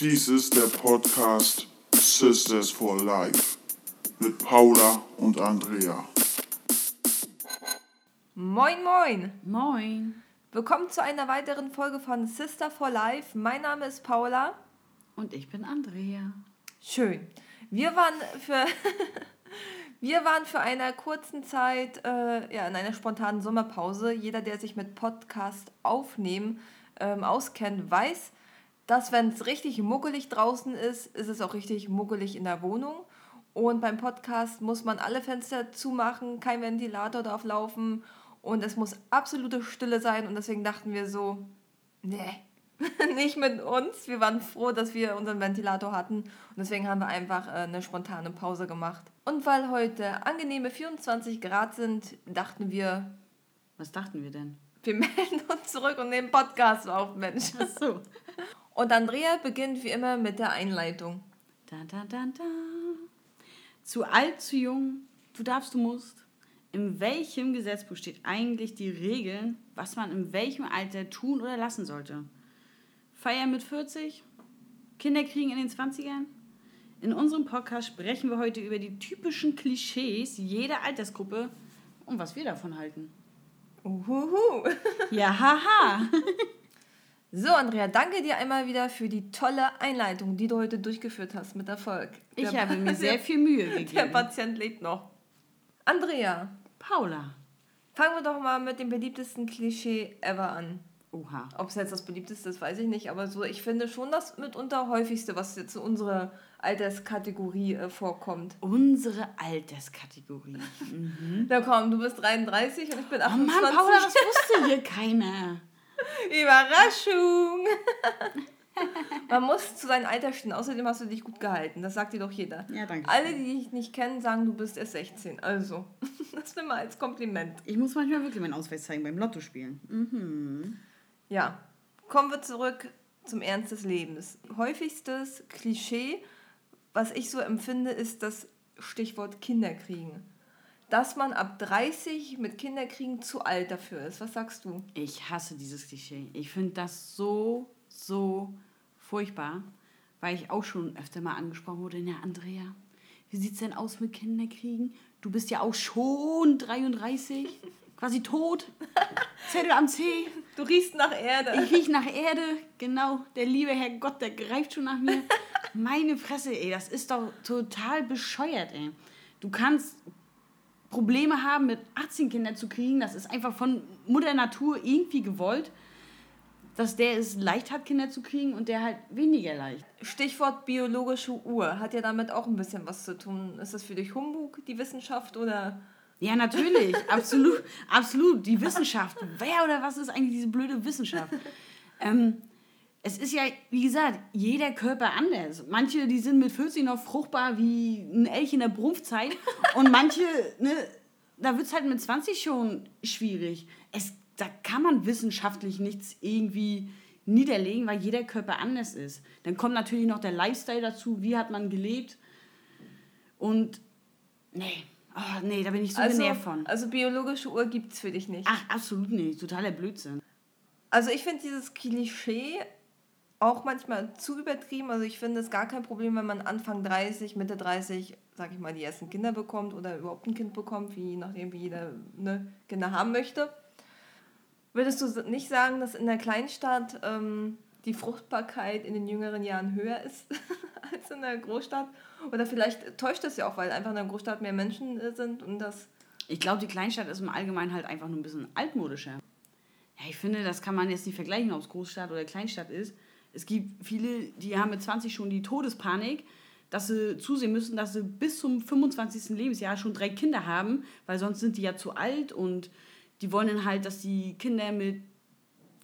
Dies ist der Podcast Sisters for Life mit Paula und Andrea. Moin, moin! Moin! Willkommen zu einer weiteren Folge von Sister for Life. Mein Name ist Paula. Und ich bin Andrea. Schön. Wir waren für, wir waren für eine kurzen Zeit äh, ja, in einer spontanen Sommerpause. Jeder, der sich mit Podcast aufnehmen ähm, auskennt, weiß, dass wenn es richtig muggelig draußen ist, ist es auch richtig muggelig in der Wohnung. Und beim Podcast muss man alle Fenster zumachen, kein Ventilator darf laufen und es muss absolute Stille sein. Und deswegen dachten wir so, nee, nicht mit uns. Wir waren froh, dass wir unseren Ventilator hatten. Und deswegen haben wir einfach äh, eine spontane Pause gemacht. Und weil heute angenehme 24 Grad sind, dachten wir. Was dachten wir denn? Wir melden uns zurück und nehmen Podcast auf, Mensch. Ach so. Und Andrea beginnt wie immer mit der Einleitung. Da, da, da, da. Zu alt, zu jung, du darfst, du musst. In welchem Gesetzbuch steht eigentlich die Regeln, was man in welchem Alter tun oder lassen sollte? Feiern mit 40? Kinder kriegen in den 20ern? In unserem Podcast sprechen wir heute über die typischen Klischees jeder Altersgruppe und was wir davon halten. Uhuhu. Ja, haha. So, Andrea, danke dir einmal wieder für die tolle Einleitung, die du heute durchgeführt hast mit Erfolg. Ich Der- habe mir sehr viel Mühe Der gegeben. Patient lebt noch. Andrea, Paula. fangen wir doch mal mit dem beliebtesten Klischee ever an. Oha. Ob es jetzt das beliebteste ist, weiß ich nicht, aber so, ich finde schon das mitunter häufigste, was jetzt in unserer Alterskategorie äh, vorkommt. Unsere Alterskategorie. Mhm. Na komm, du bist 33 und ich bin Oh 28. Mann, Paula, das wusste hier keiner. Überraschung! Man muss zu seinem Alter stehen. Außerdem hast du dich gut gehalten. Das sagt dir doch jeder. Ja, danke. Alle, die dich nicht kennen, sagen, du bist erst 16. Also, das nimm mal als Kompliment. Ich muss manchmal wirklich meinen Ausweis zeigen beim Lotto spielen. Mhm. Ja, kommen wir zurück zum Ernst des Lebens. Häufigstes Klischee, was ich so empfinde, ist das Stichwort Kinderkriegen. Dass man ab 30 mit Kinderkriegen zu alt dafür ist. Was sagst du? Ich hasse dieses Klischee. Ich finde das so, so furchtbar, weil ich auch schon öfter mal angesprochen wurde. Ja, Andrea, wie sieht's denn aus mit Kinderkriegen? Du bist ja auch schon 33, quasi tot. Zettel am Zeh. Du riechst nach Erde. Ich riech nach Erde, genau. Der liebe Herr Gott, der greift schon nach mir. Meine Fresse, ey, das ist doch total bescheuert, ey. Du kannst Probleme haben, mit 18 Kindern zu kriegen. Das ist einfach von Mutter Natur irgendwie gewollt, dass der es leicht hat, Kinder zu kriegen und der halt weniger leicht. Stichwort biologische Uhr hat ja damit auch ein bisschen was zu tun. Ist das für dich Humbug, die Wissenschaft, oder? Ja, natürlich, absolut, absolut. Die Wissenschaft. Wer oder was ist eigentlich diese blöde Wissenschaft? Ähm, es ist ja, wie gesagt, jeder Körper anders. Manche, die sind mit 40 noch fruchtbar wie ein Elch in der Brumpfzeit. Und manche, ne, da wird es halt mit 20 schon schwierig. Es, da kann man wissenschaftlich nichts irgendwie niederlegen, weil jeder Körper anders ist. Dann kommt natürlich noch der Lifestyle dazu, wie hat man gelebt. Und nee, oh, nee, da bin ich so also, genervt von. also biologische Uhr gibt es für dich nicht. Ach, absolut nicht. Totaler Blödsinn. Also ich finde dieses Klischee auch manchmal zu übertrieben. Also ich finde es gar kein Problem, wenn man Anfang 30, Mitte 30, sag ich mal, die ersten Kinder bekommt oder überhaupt ein Kind bekommt, wie nachdem wie jeder ne, Kinder haben möchte. Würdest du nicht sagen, dass in der Kleinstadt ähm, die Fruchtbarkeit in den jüngeren Jahren höher ist als in der Großstadt? Oder vielleicht täuscht das ja auch, weil einfach in der Großstadt mehr Menschen äh, sind und das Ich glaube, die Kleinstadt ist im Allgemeinen halt einfach nur ein bisschen altmodischer. Ja, ich finde, das kann man jetzt nicht vergleichen, ob es Großstadt oder Kleinstadt ist. Es gibt viele, die haben mit 20 schon die Todespanik, dass sie zusehen müssen, dass sie bis zum 25. Lebensjahr schon drei Kinder haben, weil sonst sind die ja zu alt und die wollen dann halt, dass die Kinder mit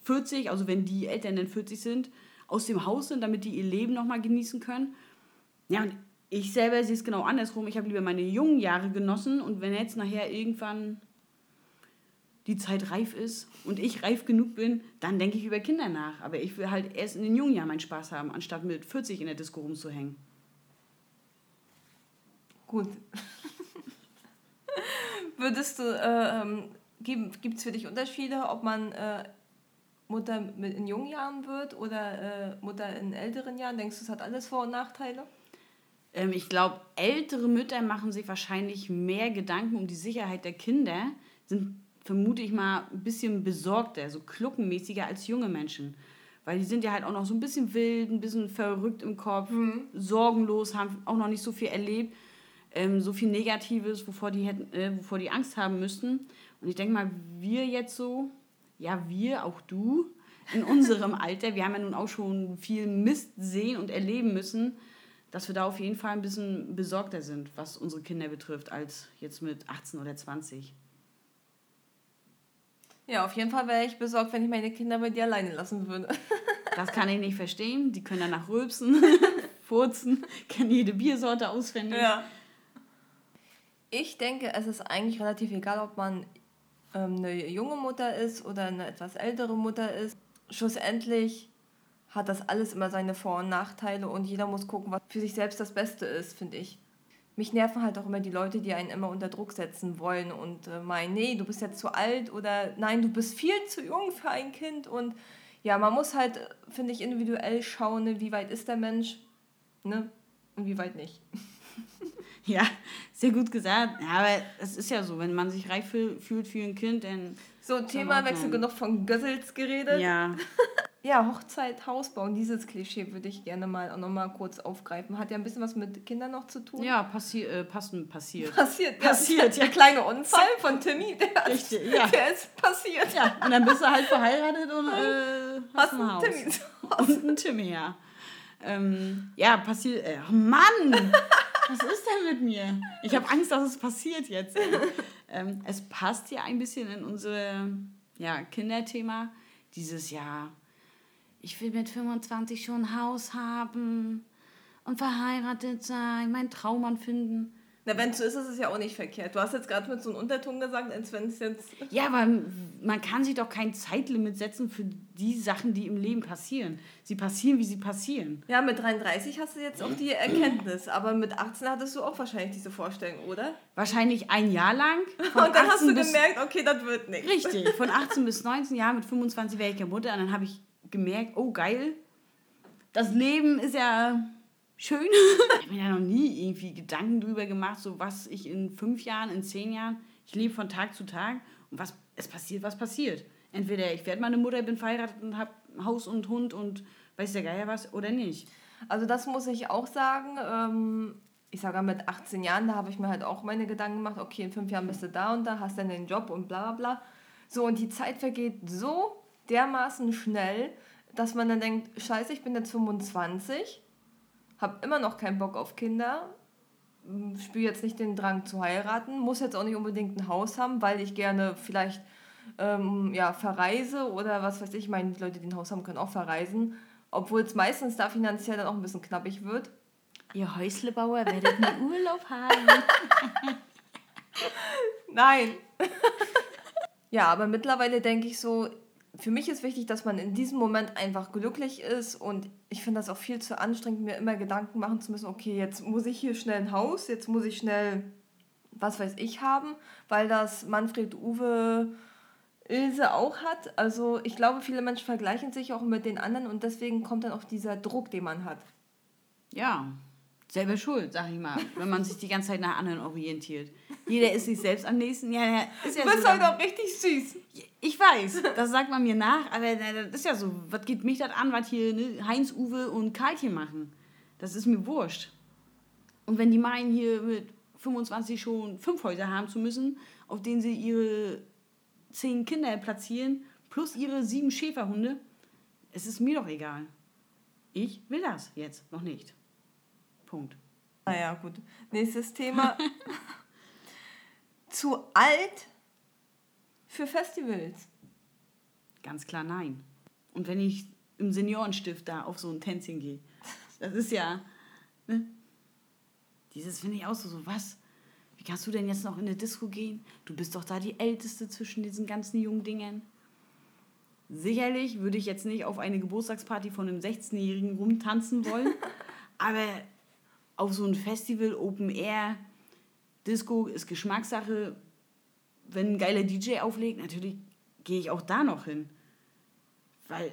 40, also wenn die Eltern dann 40 sind, aus dem Haus sind, damit die ihr Leben nochmal genießen können. Ja, und ich selber sehe es genau andersrum. Ich habe lieber meine jungen Jahre genossen und wenn jetzt nachher irgendwann die Zeit reif ist und ich reif genug bin, dann denke ich über Kinder nach. Aber ich will halt erst in den jungen Jahren meinen Spaß haben, anstatt mit 40 in der Disco rumzuhängen. Gut. Würdest du, äh, ähm, gibt es für dich Unterschiede, ob man äh, Mutter mit in jungen Jahren wird oder äh, Mutter in älteren Jahren? Denkst du, es hat alles Vor- und Nachteile? Ähm, ich glaube, ältere Mütter machen sich wahrscheinlich mehr Gedanken um die Sicherheit der Kinder, sind, vermute ich mal, ein bisschen besorgter, so kluckenmäßiger als junge Menschen. Weil die sind ja halt auch noch so ein bisschen wild, ein bisschen verrückt im Kopf, sorgenlos, haben auch noch nicht so viel erlebt, ähm, so viel Negatives, wovor die, hätten, äh, wovor die Angst haben müssten. Und ich denke mal, wir jetzt so, ja, wir, auch du, in unserem Alter, wir haben ja nun auch schon viel Mist sehen und erleben müssen, dass wir da auf jeden Fall ein bisschen besorgter sind, was unsere Kinder betrifft, als jetzt mit 18 oder 20. Ja, auf jeden Fall wäre ich besorgt, wenn ich meine Kinder bei dir alleine lassen würde. Das kann ich nicht verstehen. Die können danach rülpsen, furzen, kennen jede Biersorte auswendig. Ja. Ich denke, es ist eigentlich relativ egal, ob man ähm, eine junge Mutter ist oder eine etwas ältere Mutter ist. Schlussendlich hat das alles immer seine Vor- und Nachteile und jeder muss gucken, was für sich selbst das Beste ist, finde ich. Mich nerven halt auch immer die Leute, die einen immer unter Druck setzen wollen und äh, meinen, nee, du bist jetzt zu alt oder nein, du bist viel zu jung für ein Kind. Und ja, man muss halt, finde ich, individuell schauen, ne, wie weit ist der Mensch ne? und wie weit nicht. Ja, sehr gut gesagt. Ja, aber es ist ja so, wenn man sich reif fühl- fühlt für ein Kind, dann. So, Themawechsel, genug von Gössels geredet. Ja, Ja, Hochzeit, Haus bauen, dieses Klischee würde ich gerne mal auch nochmal kurz aufgreifen. Hat ja ein bisschen was mit Kindern noch zu tun. ja passi äh, passen, passiert. Passiert, Passiert, ja. Der kleine Unfall von Timmy, der, Richtig, ja. der ist passiert. Ja, und dann bist du halt verheiratet und äh, hast, Hast ein Haus. Timmy zu Und ein Timmy, ja. Ähm, ja, passiert. Äh, oh Mann! Was ist denn mit mir? Ich habe Angst, dass es passiert jetzt. ähm, es passt ja ein bisschen in unser ja, Kinderthema. Dieses Jahr. Ich will mit 25 schon ein Haus haben und verheiratet sein, meinen Traummann finden. Na, wenn es so ist, ist es ja auch nicht verkehrt. Du hast jetzt gerade mit so einem Unterton gesagt, als wenn es jetzt. Ja, aber man kann sich doch kein Zeitlimit setzen für die Sachen, die im Leben passieren. Sie passieren, wie sie passieren. Ja, mit 33 hast du jetzt auch die Erkenntnis, aber mit 18 hattest du auch wahrscheinlich diese Vorstellung, oder? Wahrscheinlich ein Jahr lang. Und dann hast 18 du gemerkt, okay, das wird nichts. Richtig, von 18 bis 19 Jahren, mit 25 wäre ich ja Mutter. Und dann habe ich gemerkt, oh geil, das Leben ist ja schön. ich habe mir da noch nie irgendwie Gedanken drüber gemacht, so was ich in fünf Jahren, in zehn Jahren, ich lebe von Tag zu Tag und was, es passiert, was passiert. Entweder ich werde meine Mutter, bin verheiratet und habe Haus und Hund und weiß der Geier was oder nicht. Also das muss ich auch sagen. Ähm, ich sage mit 18 Jahren, da habe ich mir halt auch meine Gedanken gemacht, okay, in fünf Jahren bist du da und da, hast dann den Job und bla bla bla. So, und die Zeit vergeht so dermaßen schnell, dass man dann denkt, scheiße, ich bin jetzt 25, habe immer noch keinen Bock auf Kinder, spüre jetzt nicht den Drang zu heiraten, muss jetzt auch nicht unbedingt ein Haus haben, weil ich gerne vielleicht ähm, ja, verreise oder was weiß ich, ich meine, die Leute, die ein Haus haben, können auch verreisen, obwohl es meistens da finanziell dann auch ein bisschen knappig wird. Ihr Häuslebauer werdet einen Urlaub haben. Nein. ja, aber mittlerweile denke ich so, für mich ist wichtig, dass man in diesem Moment einfach glücklich ist und ich finde das auch viel zu anstrengend, mir immer Gedanken machen zu müssen, okay, jetzt muss ich hier schnell ein Haus, jetzt muss ich schnell, was weiß ich, haben, weil das Manfred Uwe Ilse auch hat. Also ich glaube, viele Menschen vergleichen sich auch mit den anderen und deswegen kommt dann auch dieser Druck, den man hat. Ja, selber schuld, sag ich mal, wenn man sich die ganze Zeit nach anderen orientiert. Jeder ist sich selbst am nächsten. Ja, ja ist ja Du bist so. halt auch richtig süß. Ich weiß, das sagt man mir nach, aber das ist ja so. Was geht mich das an, was hier ne, Heinz, Uwe und Karlchen machen? Das ist mir wurscht. Und wenn die meinen, hier mit 25 schon fünf Häuser haben zu müssen, auf denen sie ihre zehn Kinder platzieren, plus ihre sieben Schäferhunde, es ist mir doch egal. Ich will das jetzt noch nicht. Punkt. Naja, gut. Nächstes Thema. Zu alt für Festivals. Ganz klar nein. Und wenn ich im Seniorenstift da auf so ein Tänzchen gehe, das ist ja. Ne? Dieses finde ich auch so, so, was? Wie kannst du denn jetzt noch in eine Disco gehen? Du bist doch da die Älteste zwischen diesen ganzen jungen Dingern. Sicherlich würde ich jetzt nicht auf eine Geburtstagsparty von einem 16-Jährigen rumtanzen wollen, aber auf so ein Festival, Open Air, Disco ist Geschmackssache. Wenn ein geiler DJ auflegt, natürlich gehe ich auch da noch hin. Weil,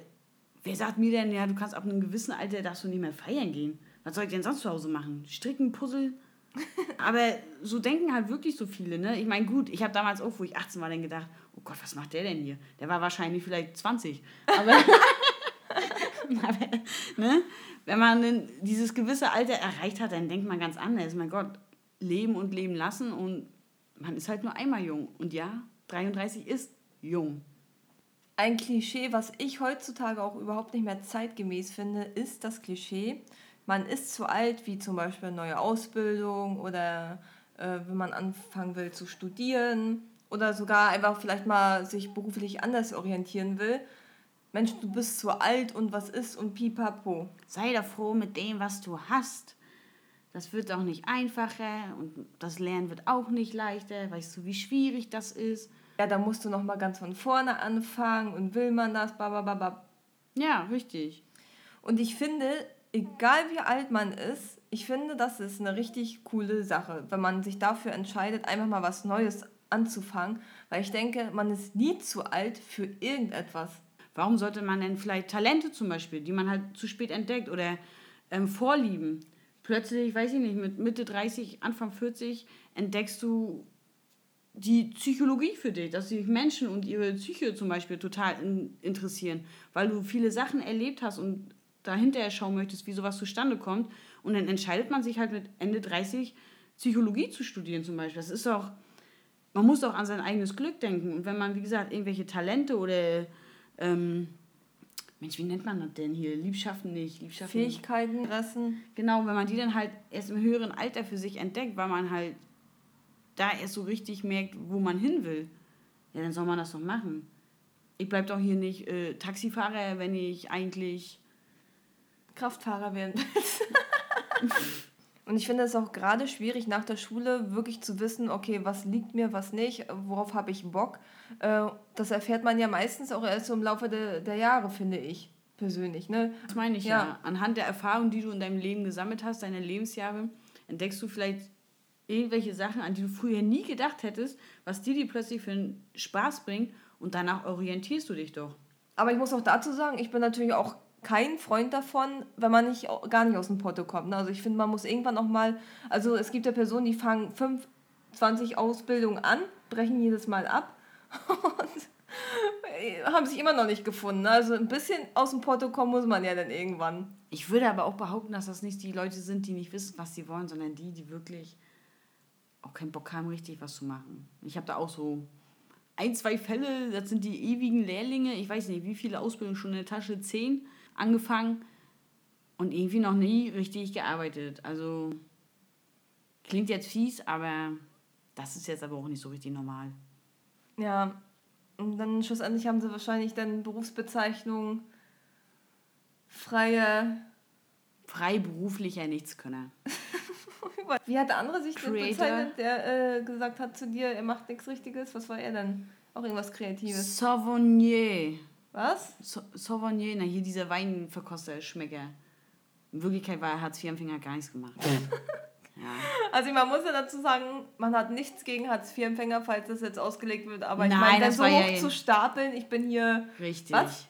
wer sagt mir denn, ja, du kannst ab einem gewissen Alter, darfst du nicht mehr feiern gehen. Was soll ich denn sonst zu Hause machen? Stricken, Puzzle? Aber so denken halt wirklich so viele, ne? Ich meine, gut, ich habe damals auch, wo ich 18 war, dann gedacht, oh Gott, was macht der denn hier? Der war wahrscheinlich vielleicht 20. Aber, aber ne? wenn man dieses gewisse Alter erreicht hat, dann denkt man ganz anders. Mein Gott, leben und leben lassen und man ist halt nur einmal jung. Und ja, 33 ist jung. Ein Klischee, was ich heutzutage auch überhaupt nicht mehr zeitgemäß finde, ist das Klischee, man ist zu alt, wie zum Beispiel eine neue Ausbildung oder äh, wenn man anfangen will zu studieren oder sogar einfach vielleicht mal sich beruflich anders orientieren will. Mensch, du bist zu alt und was ist und pipapo. Sei doch froh mit dem, was du hast. Das wird auch nicht einfacher und das Lernen wird auch nicht leichter. Weißt du, wie schwierig das ist? Ja, da musst du noch mal ganz von vorne anfangen und will man das, babababab. Ja, richtig. Und ich finde, egal wie alt man ist, ich finde, das ist eine richtig coole Sache, wenn man sich dafür entscheidet, einfach mal was Neues anzufangen, weil ich denke, man ist nie zu alt für irgendetwas. Warum sollte man denn vielleicht Talente zum Beispiel, die man halt zu spät entdeckt oder ähm, Vorlieben, plötzlich, weiß ich nicht, mit Mitte 30, Anfang 40 entdeckst du die Psychologie für dich, dass sich Menschen und ihre Psyche zum Beispiel total in, interessieren, weil du viele Sachen erlebt hast und dahinter schauen möchtest, wie sowas zustande kommt. Und dann entscheidet man sich halt mit Ende 30 Psychologie zu studieren zum Beispiel. Das ist doch, man muss doch an sein eigenes Glück denken. Und wenn man, wie gesagt, irgendwelche Talente oder, ähm, Mensch, wie nennt man das denn hier? Liebschaften nicht, Liebschaften. Fähigkeiten, Interessen. Genau, wenn man die dann halt erst im höheren Alter für sich entdeckt, weil man halt da erst so richtig merkt, wo man hin will, ja, dann soll man das doch machen. Ich bleib doch hier nicht äh, Taxifahrer, wenn ich eigentlich Kraftfahrer werden willst. Und ich finde es auch gerade schwierig, nach der Schule wirklich zu wissen, okay, was liegt mir, was nicht, worauf habe ich Bock. Äh, das erfährt man ja meistens auch erst so im Laufe der, der Jahre, finde ich persönlich. Ne? Das meine ich ja. ja. Anhand der Erfahrungen, die du in deinem Leben gesammelt hast, deine Lebensjahre, entdeckst du vielleicht irgendwelche Sachen, an die du früher nie gedacht hättest, was dir die plötzlich für einen Spaß bringt und danach orientierst du dich doch. Aber ich muss auch dazu sagen, ich bin natürlich auch kein Freund davon, wenn man nicht gar nicht aus dem Porto kommt. Ne? Also ich finde, man muss irgendwann auch mal, also es gibt ja Personen, die fangen 5, 20 Ausbildungen an, brechen jedes Mal ab und haben sich immer noch nicht gefunden. Ne? Also ein bisschen aus dem Porto kommen muss man ja dann irgendwann. Ich würde aber auch behaupten, dass das nicht die Leute sind, die nicht wissen, was sie wollen, sondern die, die wirklich auch keinen Bock haben, richtig was zu machen. Ich habe da auch so ein, zwei Fälle, das sind die ewigen Lehrlinge. Ich weiß nicht, wie viele Ausbildungen schon in der Tasche? Zehn angefangen und irgendwie noch nie richtig gearbeitet. Also klingt jetzt fies, aber das ist jetzt aber auch nicht so richtig normal. Ja, und dann schlussendlich haben sie wahrscheinlich dann Berufsbezeichnung freie. Freiberuflicher Nichtskönner. Wie hat der andere sich denn bezeichnet, der äh, gesagt hat zu dir, er macht nichts Richtiges? Was war er denn? Auch irgendwas Kreatives. Sauvignier. Was? So Sauvignon, na hier dieser Weinverkoster, Schmecker. In Wirklichkeit war Hartz-IV-Empfänger gar nichts gemacht. ja. Also man muss ja dazu sagen, man hat nichts gegen Hartz-IV-Empfänger, falls das jetzt ausgelegt wird, aber ich meine, so hoch ja zu stapeln, ich bin hier... Richtig. Was?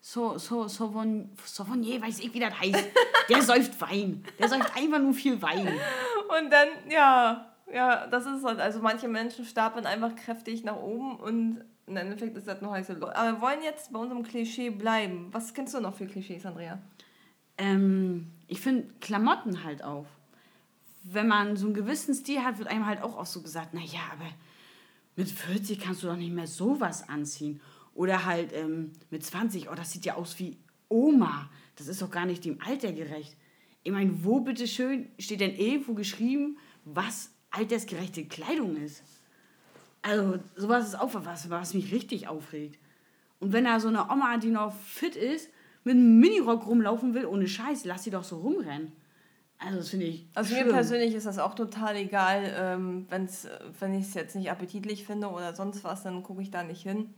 So, so, Sauvignon, Sauvignon, weiß ich, wie das heißt. Der säuft Wein. Der säuft einfach nur viel Wein. Und dann, ja, ja, das ist halt, also manche Menschen stapeln einfach kräftig nach oben und im Endeffekt ist das nur heiße Luft. Aber wir wollen jetzt bei unserem Klischee bleiben. Was kennst du noch für Klischees, Andrea? Ähm, ich finde Klamotten halt auch. Wenn man so einen gewissen Stil hat, wird einem halt auch, auch so gesagt, naja, aber mit 40 kannst du doch nicht mehr sowas anziehen. Oder halt ähm, mit 20, oh, das sieht ja aus wie Oma. Das ist doch gar nicht dem Alter gerecht. Ich meine, wo bitteschön steht denn irgendwo geschrieben, was altersgerechte Kleidung ist? Also, sowas ist auch was, was mich richtig aufregt. Und wenn da so eine Oma, die noch fit ist, mit einem Minirock rumlaufen will, ohne Scheiß, lass sie doch so rumrennen. Also, das finde ich. Also, schlimm. mir persönlich ist das auch total egal. Ähm, wenn's, wenn ich es jetzt nicht appetitlich finde oder sonst was, dann gucke ich da nicht hin.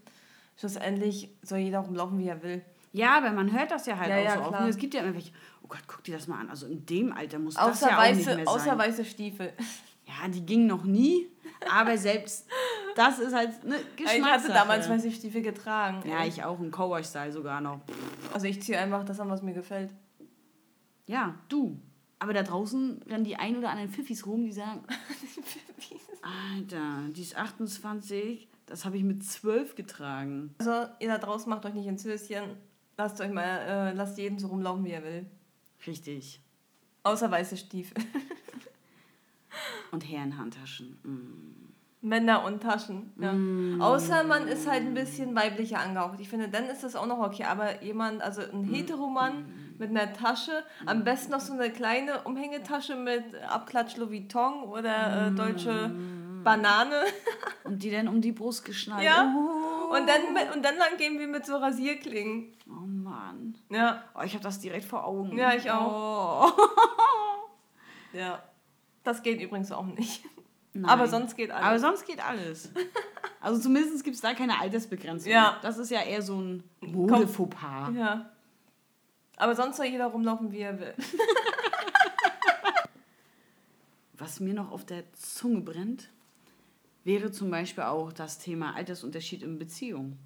Schlussendlich soll jeder rumlaufen, wie er will. Ja, aber man hört das ja halt ja, auch ja, so oft. Es gibt ja immer welche, oh Gott, guck dir das mal an. Also in dem Alter muss außer das ja weiße, auch nicht mehr sein. Außer weiße Stiefel. Ja, die gingen noch nie, aber selbst Das ist halt eine Ich hatte Geschmackssache. damals weiße Stiefel getragen. Ja, ich auch im Cowboy-Style sogar noch. Also ich ziehe einfach das an, was mir gefällt. Ja, du. Aber da draußen rennen die ein oder anderen Pfiffis rum, die sagen, Alter, die ist 28, das habe ich mit 12 getragen. Also ihr da draußen macht euch nicht ins Höschen. Lasst euch mal, äh, lasst jeden so rumlaufen, wie er will. Richtig. Außer weiße Stiefel. Und Herrenhandtaschen. Mm. Männer und Taschen. Ja. Außer man ist halt ein bisschen weiblicher angehaucht. Ich finde, dann ist das auch noch okay. Aber jemand, also ein Heteromann mit einer Tasche, am besten noch so eine kleine Umhängetasche mit Abklatsch Louis Vuitton oder äh, deutsche Banane. Und die dann um die Brust geschnallt. Ja. Oh, Und dann, mit, und dann lang gehen wir mit so Rasierklingen. oh Mann. Ja, Oh, ich habe das direkt vor Augen. Ja, ich auch. ja. Das geht übrigens auch nicht. Nein. Aber sonst geht alles. Aber sonst geht alles. Also zumindest gibt es da keine Altersbegrenzung. Ja. Das ist ja eher so ein Modefauxpas. ja. Aber sonst soll jeder rumlaufen, wie er will. Was mir noch auf der Zunge brennt, wäre zum Beispiel auch das Thema Altersunterschied in Beziehungen.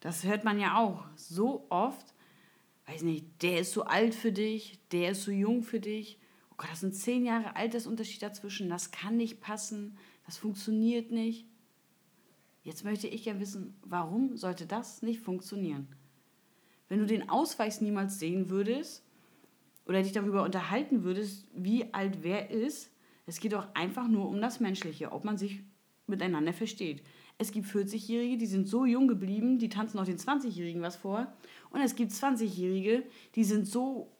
Das hört man ja auch so oft. Weiß nicht, der ist so alt für dich, der ist so jung für dich. Gott, das sind zehn Jahre Altersunterschied dazwischen. Das kann nicht passen. Das funktioniert nicht. Jetzt möchte ich ja wissen, warum sollte das nicht funktionieren? Wenn du den Ausweis niemals sehen würdest oder dich darüber unterhalten würdest, wie alt wer ist, es geht auch einfach nur um das Menschliche, ob man sich miteinander versteht. Es gibt 40-Jährige, die sind so jung geblieben, die tanzen auch den 20-Jährigen was vor. Und es gibt 20-Jährige, die sind so,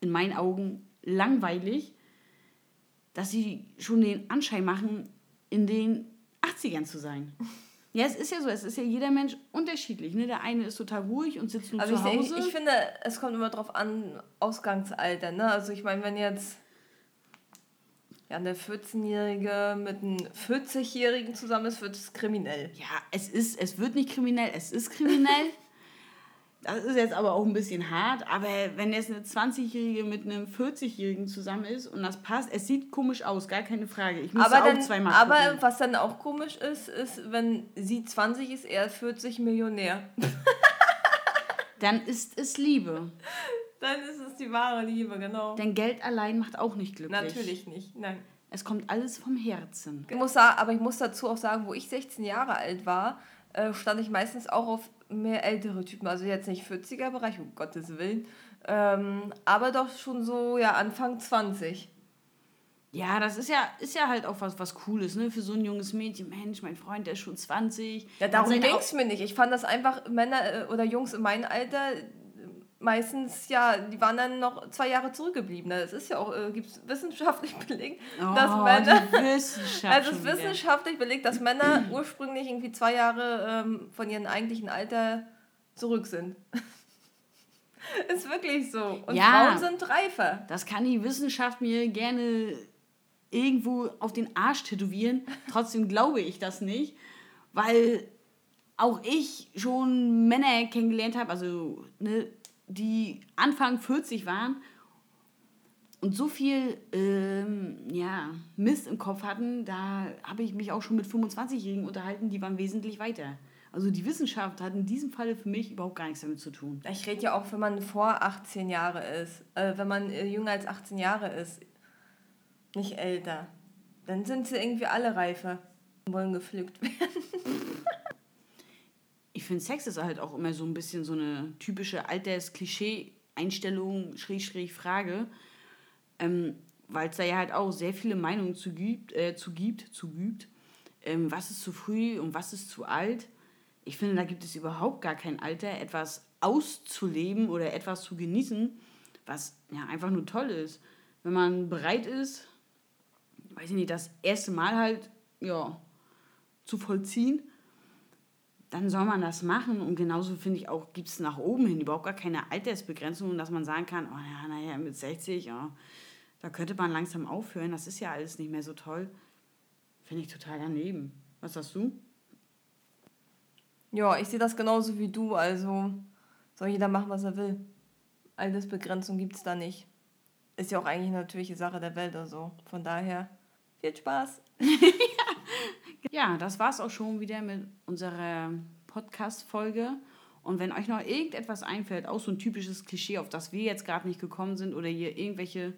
in meinen Augen, langweilig, dass sie schon den Anschein machen, in den 80ern zu sein. Ja, es ist ja so, es ist ja jeder Mensch unterschiedlich. Ne? Der eine ist total ruhig und sitzt nur Also zu ich, Hause. ich, ich finde, es kommt immer drauf an, Ausgangsalter. Ne? Also ich meine, wenn jetzt ja, eine 14-Jährige mit einem 40-Jährigen zusammen ist, wird es kriminell. Ja, es ist, es wird nicht kriminell, es ist kriminell. Das ist jetzt aber auch ein bisschen hart, aber wenn jetzt eine 20-Jährige mit einem 40-Jährigen zusammen ist und das passt, es sieht komisch aus, gar keine Frage. Ich muss Aber, auch dann, zweimal aber gucken. was dann auch komisch ist, ist, wenn sie 20 ist, er 40 Millionär. Dann ist es Liebe. Dann ist es die wahre Liebe, genau. Denn Geld allein macht auch nicht glücklich. Natürlich nicht, nein. Es kommt alles vom Herzen. Ich muss aber ich muss dazu auch sagen, wo ich 16 Jahre alt war, äh, stand ich meistens auch auf mehr ältere Typen. Also jetzt nicht 40er-Bereich, um Gottes Willen. Ähm, aber doch schon so, ja, Anfang 20. Ja, das ist ja, ist ja halt auch was, was Cooles, ne? Für so ein junges Mädchen. Mensch, mein Freund, der ist schon 20. Ja, darum ging es mir nicht. Ich fand das einfach, Männer äh, oder Jungs in meinem Alter, meistens, ja, die waren dann noch zwei Jahre zurückgeblieben. Das ist ja auch, äh, gibt es wissenschaftlich belegt, dass Oh, Männer. die Wissenschaft Also es ist wissenschaftlich belegt, dass Männer ursprünglich irgendwie zwei Jahre ähm, von ihrem eigentlichen Alter zurück sind. ist wirklich so. Und Ja. Frauen sind reifer. Das kann die Wissenschaft mir gerne irgendwo auf den Arsch tätowieren. Trotzdem glaube ich das nicht, weil auch ich schon Männer kennengelernt habe, also ne, die Anfang 40 waren und so viel ähm, ja, Mist im Kopf hatten, da habe ich mich auch schon mit 25-Jährigen unterhalten, die waren wesentlich weiter. Also die Wissenschaft hat in diesem Falle für mich überhaupt gar nichts damit zu tun. Ich rede ja auch, wenn man vor 18 Jahre ist. Äh, wenn man äh, jünger als 18 Jahre ist. Nicht älter. Dann sind sie irgendwie alle reifer. und Wollen gepflückt werden. Ich finde, Sex ist halt auch immer so ein bisschen so eine typische Alters-Klischee-Einstellung, Schräg, Frage. Ähm, Weil es da ja halt auch sehr viele Meinungen zu gibt, äh, zu gibt, zu gibt. Ähm, was ist zu früh und was ist zu alt? Ich finde, da gibt es überhaupt gar kein Alter, etwas auszuleben oder etwas zu genießen, was ja einfach nur toll ist. Wenn man bereit ist, weiß ich nicht, das erste Mal halt, ja, zu vollziehen, dann soll man das machen. Und genauso finde ich auch, gibt es nach oben hin überhaupt gar keine Altersbegrenzung, dass man sagen kann, oh ja, naja, mit 60, ja, da könnte man langsam aufhören. Das ist ja alles nicht mehr so toll. Finde ich total daneben. Was sagst du? Ja, ich sehe das genauso wie du. Also soll jeder machen, was er will. Altersbegrenzung gibt es da nicht. Ist ja auch eigentlich eine natürliche Sache der Welt oder so. Von daher, viel Spaß. Ja, das war's auch schon wieder mit unserer Podcast-Folge. Und wenn euch noch irgendetwas einfällt, auch so ein typisches Klischee, auf das wir jetzt gerade nicht gekommen sind oder ihr irgendwelche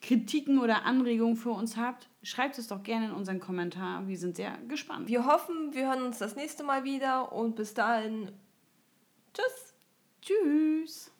Kritiken oder Anregungen für uns habt, schreibt es doch gerne in unseren Kommentar. Wir sind sehr gespannt. Wir hoffen, wir hören uns das nächste Mal wieder und bis dahin. Tschüss. Tschüss.